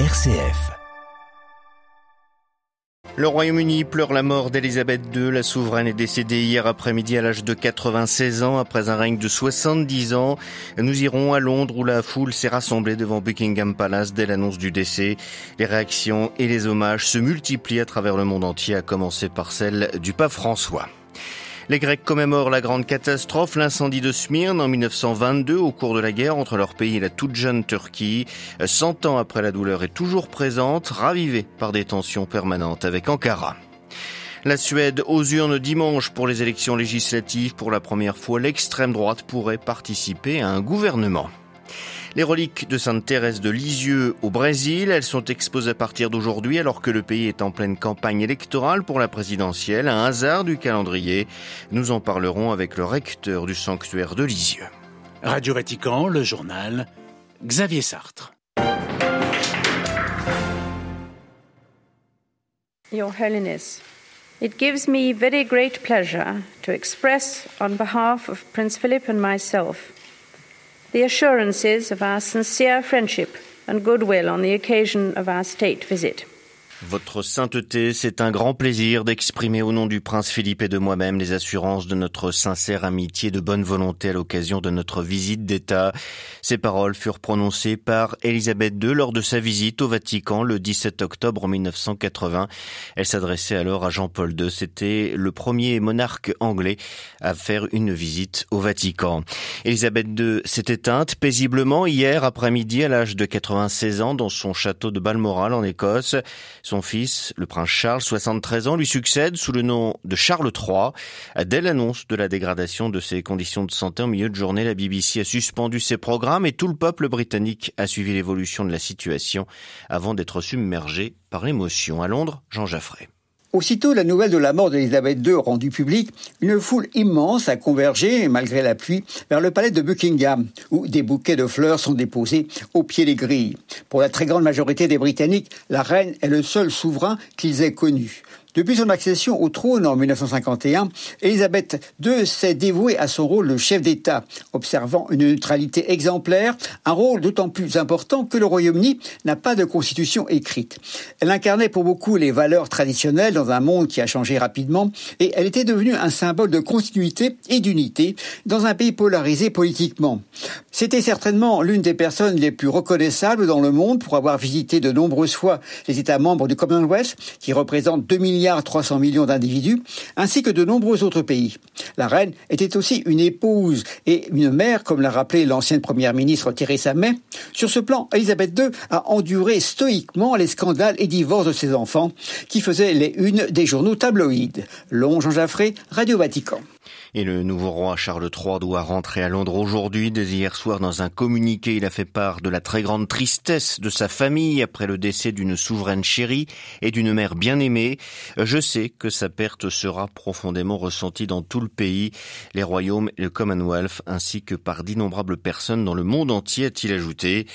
RCF. Le Royaume-Uni pleure la mort d'Elisabeth II. La souveraine est décédée hier après-midi à l'âge de 96 ans après un règne de 70 ans. Nous irons à Londres où la foule s'est rassemblée devant Buckingham Palace dès l'annonce du décès. Les réactions et les hommages se multiplient à travers le monde entier, à commencer par celle du pape François. Les Grecs commémorent la grande catastrophe, l'incendie de Smyrne en 1922 au cours de la guerre entre leur pays et la toute jeune Turquie. Cent ans après la douleur est toujours présente, ravivée par des tensions permanentes avec Ankara. La Suède aux urnes dimanche pour les élections législatives. Pour la première fois, l'extrême droite pourrait participer à un gouvernement. Les reliques de Sainte Thérèse de Lisieux au Brésil, elles sont exposées à partir d'aujourd'hui alors que le pays est en pleine campagne électorale pour la présidentielle, un hasard du calendrier. Nous en parlerons avec le recteur du sanctuaire de Lisieux. Radio Vatican, le journal, Xavier Sartre. Your Holiness, it gives me very great pleasure to express on behalf of Prince Philip and myself the assurances of our sincere friendship and goodwill on the occasion of our state visit. Votre sainteté, c'est un grand plaisir d'exprimer au nom du prince Philippe et de moi-même les assurances de notre sincère amitié de bonne volonté à l'occasion de notre visite d'État. Ces paroles furent prononcées par Élisabeth II lors de sa visite au Vatican le 17 octobre 1980. Elle s'adressait alors à Jean-Paul II. C'était le premier monarque anglais à faire une visite au Vatican. Élisabeth II s'est éteinte paisiblement hier après-midi à l'âge de 96 ans dans son château de Balmoral en Écosse. Fils, le prince Charles, 73 ans, lui succède sous le nom de Charles III. Dès l'annonce de la dégradation de ses conditions de santé en milieu de journée, la BBC a suspendu ses programmes et tout le peuple britannique a suivi l'évolution de la situation avant d'être submergé par l'émotion. À Londres, Jean Jaffray. Aussitôt la nouvelle de la mort d'Elisabeth II rendue publique, une foule immense a convergé, malgré la pluie, vers le palais de Buckingham, où des bouquets de fleurs sont déposés au pied des grilles. Pour la très grande majorité des Britanniques, la reine est le seul souverain qu'ils aient connu. Depuis son accession au trône en 1951, Elisabeth II s'est dévouée à son rôle de chef d'État, observant une neutralité exemplaire, un rôle d'autant plus important que le Royaume-Uni n'a pas de constitution écrite. Elle incarnait pour beaucoup les valeurs traditionnelles dans un monde qui a changé rapidement et elle était devenue un symbole de continuité et d'unité dans un pays polarisé politiquement. C'était certainement l'une des personnes les plus reconnaissables dans le monde pour avoir visité de nombreuses fois les États membres du Commonwealth, qui représentent 2 milliards 300 millions d'individus, ainsi que de nombreux autres pays. La reine était aussi une épouse et une mère, comme l'a rappelé l'ancienne première ministre Theresa May. Sur ce plan, Elisabeth II a enduré stoïquement les scandales et divorces de ses enfants, qui faisaient les unes des journaux tabloïdes. Long Jean Jaffré, Radio Vatican. Et le nouveau roi Charles III doit rentrer à Londres aujourd'hui. Dès hier soir, dans un communiqué, il a fait part de la très grande tristesse de sa famille après le décès d'une souveraine chérie et d'une mère bien aimée. Je sais que sa perte sera profondément ressentie dans tout le pays, les royaumes et le Commonwealth, ainsi que par d'innombrables personnes dans le monde entier, a-t-il ajouté.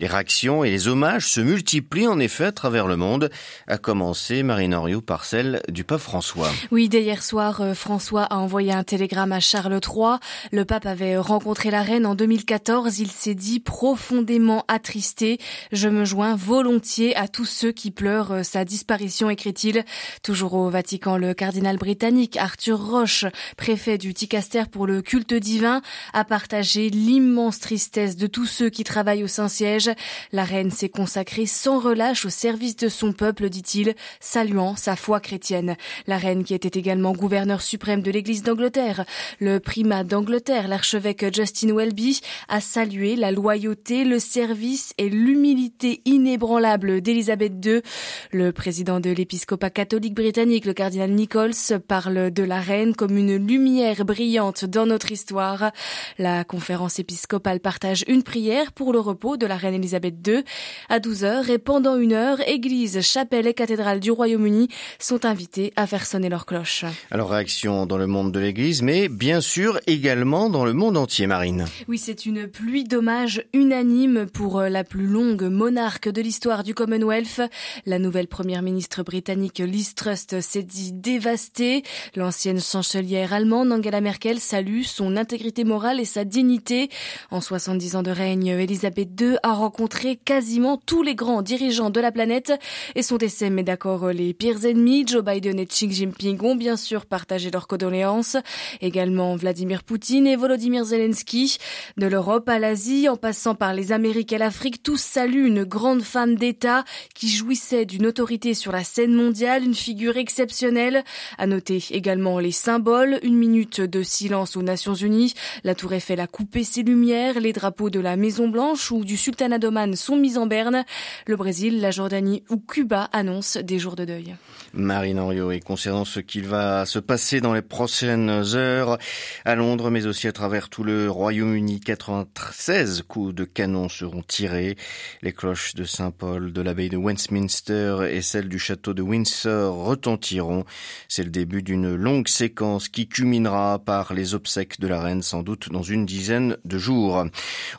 Les réactions et les hommages se multiplient en effet à travers le monde, à commencer, Marine Henriot, par celle du pape François. Oui, dès hier soir, euh, François a envoyé un télégramme à Charles III. Le pape avait rencontré la reine en 2014. Il s'est dit profondément attristé. Je me joins volontiers à tous ceux qui pleurent sa disparition, écrit-il. Toujours au Vatican, le cardinal britannique Arthur Roche, préfet du Ticaster pour le culte divin, a partagé l'immense tristesse de tous ceux qui travaillent au Saint-Siège. La reine s'est consacrée sans relâche au service de son peuple, dit-il, saluant sa foi chrétienne. La reine qui était également gouverneur suprême de l'Église d'Angleterre le primat d'Angleterre, l'archevêque Justin Welby, a salué la loyauté, le service et l'humilité inébranlable d'Élisabeth II. Le président de l'épiscopat catholique britannique, le cardinal Nichols, parle de la reine comme une lumière brillante dans notre histoire. La conférence épiscopale partage une prière pour le repos de la reine Élisabeth II. À 12 heures et pendant une heure, église, chapelle et cathédrale du Royaume-Uni sont invités à faire sonner leurs cloches. Alors réaction dans le monde de l'église mais bien sûr également dans le monde entier, Marine. Oui, c'est une pluie d'hommages unanime pour la plus longue monarque de l'histoire du Commonwealth. La nouvelle première ministre britannique Liz Truss s'est dit dévastée. L'ancienne chancelière allemande Angela Merkel salue son intégrité morale et sa dignité. En 70 ans de règne, Elisabeth II a rencontré quasiment tous les grands dirigeants de la planète et son décès met d'accord les pires ennemis. Joe Biden et Xi Jinping ont bien sûr partagé leurs condoléances. Également Vladimir Poutine et Volodymyr Zelensky. De l'Europe à l'Asie, en passant par les Amériques et l'Afrique, tous saluent une grande femme d'État qui jouissait d'une autorité sur la scène mondiale, une figure exceptionnelle. À noter également les symboles, une minute de silence aux Nations Unies, la Tour Eiffel a coupé ses lumières, les drapeaux de la Maison Blanche ou du Sultanat d'Oman sont mis en berne. Le Brésil, la Jordanie ou Cuba annoncent des jours de deuil. Marine Henriot, et concernant ce qu'il va se passer dans les prochaines heures à Londres, mais aussi à travers tout le Royaume-Uni, 96 coups de canon seront tirés. Les cloches de Saint-Paul, de l'abbaye de Westminster et celles du château de Windsor retentiront. C'est le début d'une longue séquence qui culminera par les obsèques de la reine, sans doute dans une dizaine de jours.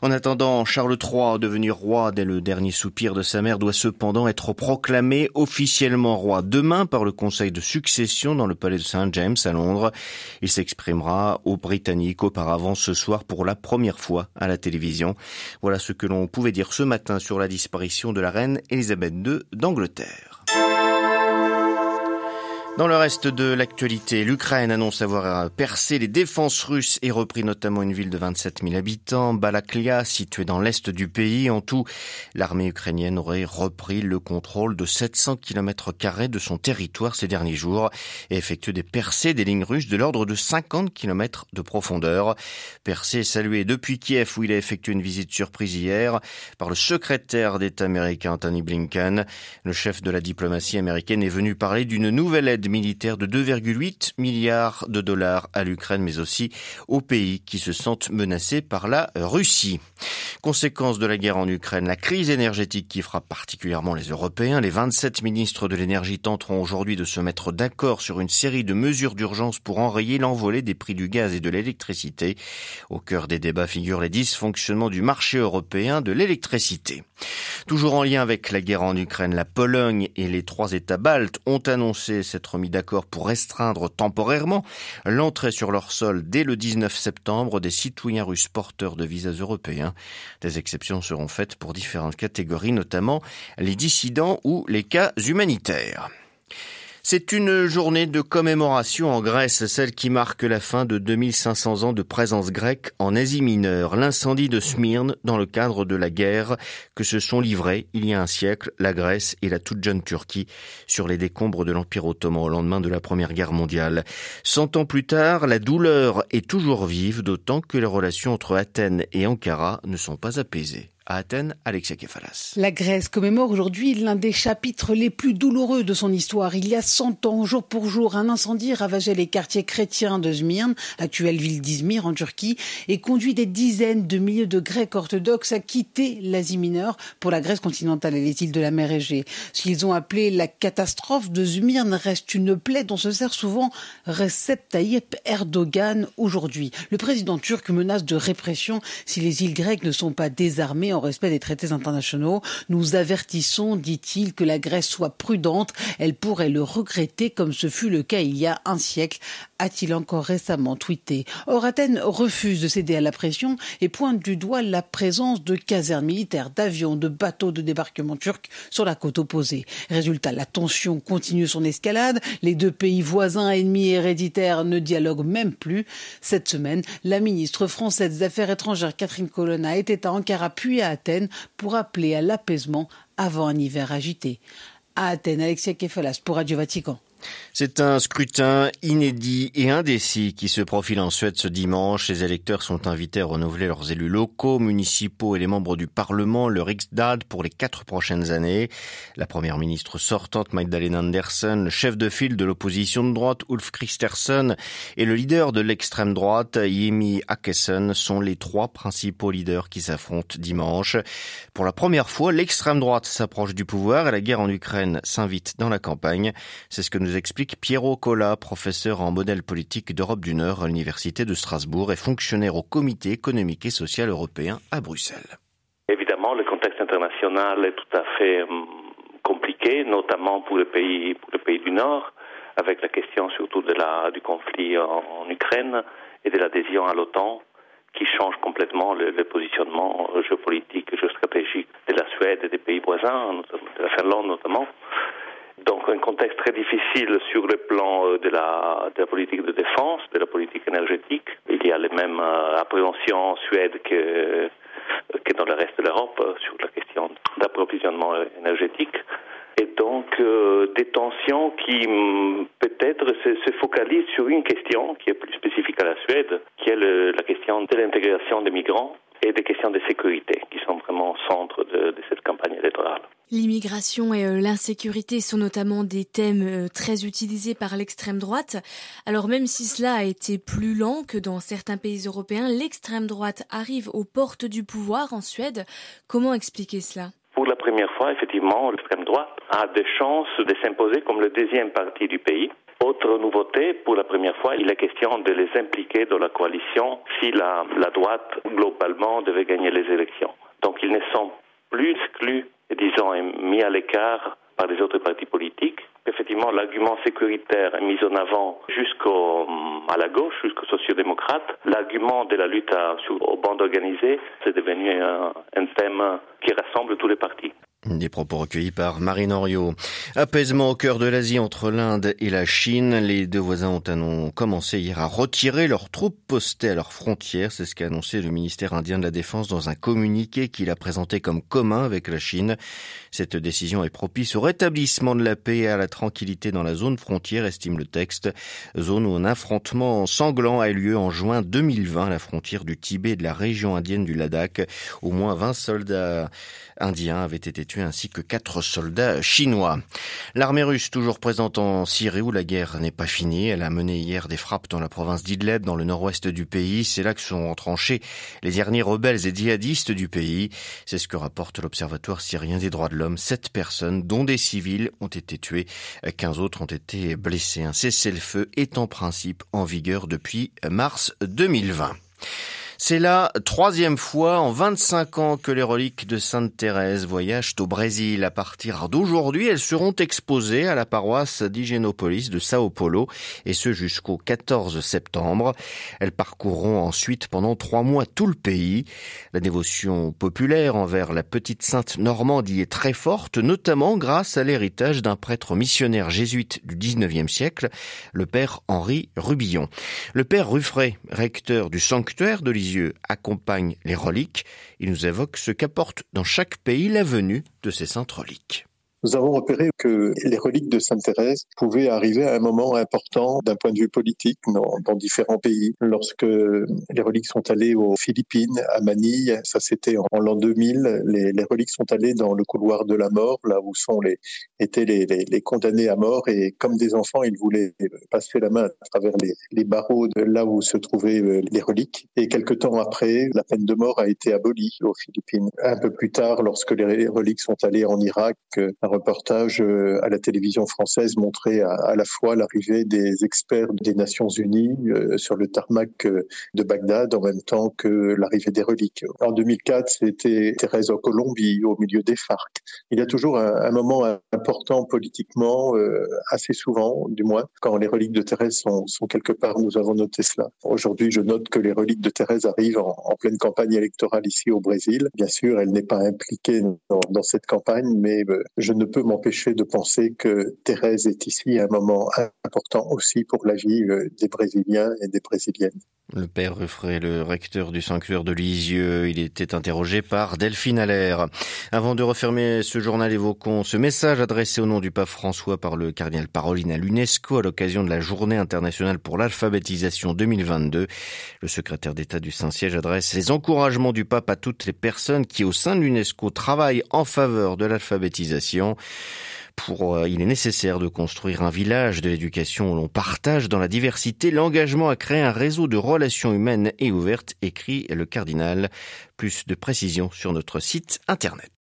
En attendant, Charles III, devenu roi dès le dernier soupir de sa mère, doit cependant être proclamé officiellement roi demain par le Conseil de succession dans le palais de Saint James à Londres. Il s'exprimera aux Britanniques auparavant ce soir pour la première fois à la télévision. Voilà ce que l'on pouvait dire ce matin sur la disparition de la reine Elisabeth II d'Angleterre. Dans le reste de l'actualité, l'Ukraine annonce avoir percé les défenses russes et repris notamment une ville de 27 000 habitants, Balaklia, située dans l'est du pays. En tout, l'armée ukrainienne aurait repris le contrôle de 700 km de son territoire ces derniers jours et effectué des percées des lignes russes de l'ordre de 50 km de profondeur. Percées saluées depuis Kiev où il a effectué une visite surprise hier par le secrétaire d'État américain Anthony Blinken. Le chef de la diplomatie américaine est venu parler d'une nouvelle aide militaire de 2,8 milliards de dollars à l'Ukraine, mais aussi aux pays qui se sentent menacés par la Russie. Conséquence de la guerre en Ukraine, la crise énergétique qui frappe particulièrement les Européens. Les 27 ministres de l'énergie tenteront aujourd'hui de se mettre d'accord sur une série de mesures d'urgence pour enrayer l'envolée des prix du gaz et de l'électricité. Au cœur des débats figurent les dysfonctionnements du marché européen de l'électricité. Toujours en lien avec la guerre en Ukraine, la Pologne et les trois États baltes ont annoncé mis d'accord pour restreindre temporairement l'entrée sur leur sol dès le 19 septembre des citoyens russes porteurs de visas européens. Des exceptions seront faites pour différentes catégories, notamment les dissidents ou les cas humanitaires. C'est une journée de commémoration en Grèce, celle qui marque la fin de 2500 ans de présence grecque en Asie mineure, l'incendie de Smyrne dans le cadre de la guerre que se sont livrés il y a un siècle la Grèce et la toute jeune Turquie sur les décombres de l'Empire ottoman au lendemain de la Première Guerre mondiale. Cent ans plus tard, la douleur est toujours vive, d'autant que les relations entre Athènes et Ankara ne sont pas apaisées La Grèce commémore aujourd'hui l'un des chapitres les plus douloureux de son histoire. Il y a 100 ans, jour pour jour, un incendie ravageait les quartiers chrétiens de Smyrne, actuelle ville d'Izmir en Turquie, et conduit des dizaines de milliers de Grecs orthodoxes à quitter l'Asie mineure pour la Grèce continentale et les îles de la mer Égée. Ce qu'ils ont appelé la catastrophe de Smyrne reste une plaie dont se sert souvent Recep Tayyip Erdogan aujourd'hui. Le président turc menace de répression si les îles grecques ne sont pas désarmées en respect des traités internationaux. Nous avertissons, dit-il, que la Grèce soit prudente. Elle pourrait le regretter comme ce fut le cas il y a un siècle, a-t-il encore récemment tweeté. Or, Athènes refuse de céder à la pression et pointe du doigt la présence de casernes militaires, d'avions, de bateaux de débarquement turcs sur la côte opposée. Résultat, la tension continue son escalade. Les deux pays voisins, ennemis héréditaires, ne dialoguent même plus. Cette semaine, la ministre française des Affaires étrangères Catherine Colonna était à Ankara puis à Athènes pour appeler à l'apaisement avant un hiver agité. À Athènes, Alexia Kefalas pour Radio Vatican. C'est un scrutin inédit et indécis qui se profile en Suède ce dimanche. Les électeurs sont invités à renouveler leurs élus locaux, municipaux et les membres du Parlement, le Riksdag, pour les quatre prochaines années. La première ministre sortante, Magdalena Andersson, le chef de file de l'opposition de droite, Ulf Kristersson, et le leader de l'extrême droite, Yemi Akesson, sont les trois principaux leaders qui s'affrontent dimanche. Pour la première fois, l'extrême droite s'approche du pouvoir et la guerre en Ukraine s'invite dans la campagne. C'est ce que nous explique Piero Colla, professeur en modèle politique d'Europe du Nord à l'Université de Strasbourg et fonctionnaire au Comité économique et social européen à Bruxelles. Évidemment, le contexte international est tout à fait hum, compliqué, notamment pour les pays, du Nord, avec la question surtout du conflit en, Ukraine et de l'adhésion à l'OTAN qui change complètement le, le, positionnement géopolitique et géostratégique de la Suède et des pays voisins, de la Finlande notamment. Un contexte très difficile sur le plan euh, de la, politique de défense, de la politique énergétique. Il y a les mêmes euh, appréhensions en Suède que, que dans le reste de l'Europe euh, sur la question d'approvisionnement énergétique. Et donc euh, des tensions qui mm, peut-être se, se, focalisent sur une question qui est plus spécifique à la Suède, qui est la question de l'intégration des migrants et des questions de sécurité qui sont vraiment au centre de cette campagne électorale. L'immigration et euh, l'insécurité sont notamment des thèmes euh, très utilisés par l'extrême droite. Alors même si cela a été plus lent que dans certains pays européens, l'extrême droite arrive aux portes du pouvoir en Suède. Comment expliquer cela? Pour la première fois, effectivement, l'extrême droite a des chances de s'imposer comme le deuxième parti du pays. Autre nouveauté, pour la première fois, il est question de les impliquer dans la coalition si la, droite, globalement, devait gagner les élections. Donc ils ne sont plus exclus disons, est mis à l'écart par les autres partis politiques. Effectivement, l'argument sécuritaire est mis en avant jusqu'à la gauche, jusqu'aux sociodémocrates. L'argument de la lutte aux bandes organisées, c'est devenu un, un thème qui rassemble tous les partis. Des propos recueillis par Marine Oriot. Apaisement au cœur de l'Asie entre l'Inde et la Chine. Les deux voisins ont commencé hier à retirer leurs troupes postées à leurs frontières. C'est ce qu'a annoncé le ministère indien de la Défense dans un communiqué qu'il a présenté comme commun avec la Chine. Cette décision est propice au rétablissement de la paix et à la tranquillité dans la zone frontière, estime le texte. Zone où un affrontement sanglant a eu lieu en juin 2020 à la frontière du Tibet et de la région indienne du Ladakh. Au moins 20 soldats indiens avaient été tués ainsi que quatre soldats chinois. L'armée russe toujours présente en Syrie où la guerre n'est pas finie. Elle a mené hier des frappes dans la province d'Idleb dans le nord-ouest du pays. C'est là que sont retranchés les derniers rebelles et djihadistes du pays. C'est ce que rapporte l'Observatoire syrien des droits de l'homme. Sept personnes, dont des civils, ont été tuées. Quinze autres ont été blessés. Un cessez-le-feu est en principe en vigueur depuis mars 2020. C'est la troisième fois en 25 ans que les reliques de Sainte Thérèse voyagent au Brésil. À partir d'aujourd'hui, elles seront exposées à la paroisse d'Hygiénopolis de Sao Paulo et ce jusqu'au 14 septembre. Elles parcourront ensuite pendant trois mois tout le pays. La dévotion populaire envers la petite sainte Normande y est très forte, notamment grâce à l'héritage d'un prêtre missionnaire jésuite du 19e siècle, le père Henri Rubillon. Le père Ruffray, recteur du sanctuaire de Lisieux, accompagne les reliques. Il nous évoque ce qu'apporte dans chaque pays la venue de ces saintes reliques. Nous avons repéré que les reliques de Sainte Thérèse pouvaient arriver à un moment important d'un point de vue politique dans, différents pays. Lorsque les reliques sont allées aux Philippines, à Manille, ça c'était en, l'an 2000, les, reliques sont allées dans le couloir de la mort, là où sont les, étaient les, condamnés à mort, et comme des enfants, ils voulaient passer la main à travers les, barreaux de là où se trouvaient euh, les reliques. Et quelque temps après, la peine de mort a été abolie aux Philippines. Un peu plus tard, lorsque les reliques sont allées en Irak, reportage euh, à la télévision française montrait à, la fois l'arrivée des experts des Nations Unies euh, sur le tarmac euh, de Bagdad en même temps que l'arrivée des reliques. En 2004, c'était Thérèse en Colombie au milieu des FARC. Il y a toujours un, moment important politiquement, assez souvent du moins, quand les reliques de Thérèse sont, quelque part, nous avons noté cela. Aujourd'hui, je note que les reliques de Thérèse arrivent en, pleine campagne électorale ici au Brésil. Bien sûr, elle n'est pas impliquée dans cette campagne, mais je ne ne peut m'empêcher de penser que Thérèse est ici un moment important aussi pour la vie euh, des Brésiliens et des Brésiliennes. Le père Ruffray, le recteur du sanctuaire de Lisieux, il était interrogé par Delphine Allaire. Avant de refermer ce journal, évoquons ce message adressé au nom du pape François par le cardinal Parolin à l'UNESCO à l'occasion de la journée internationale pour l'alphabétisation 2022. Le secrétaire d'État du Saint-Siège adresse les encouragements du pape à toutes les personnes qui, au sein de l'UNESCO, travaillent en faveur de l'alphabétisation. Pour, euh, il est nécessaire de construire un village de l'éducation où l'on partage dans la diversité l'engagement à créer un réseau de relations humaines et ouvertes, écrit le cardinal. Plus de précisions sur notre site internet.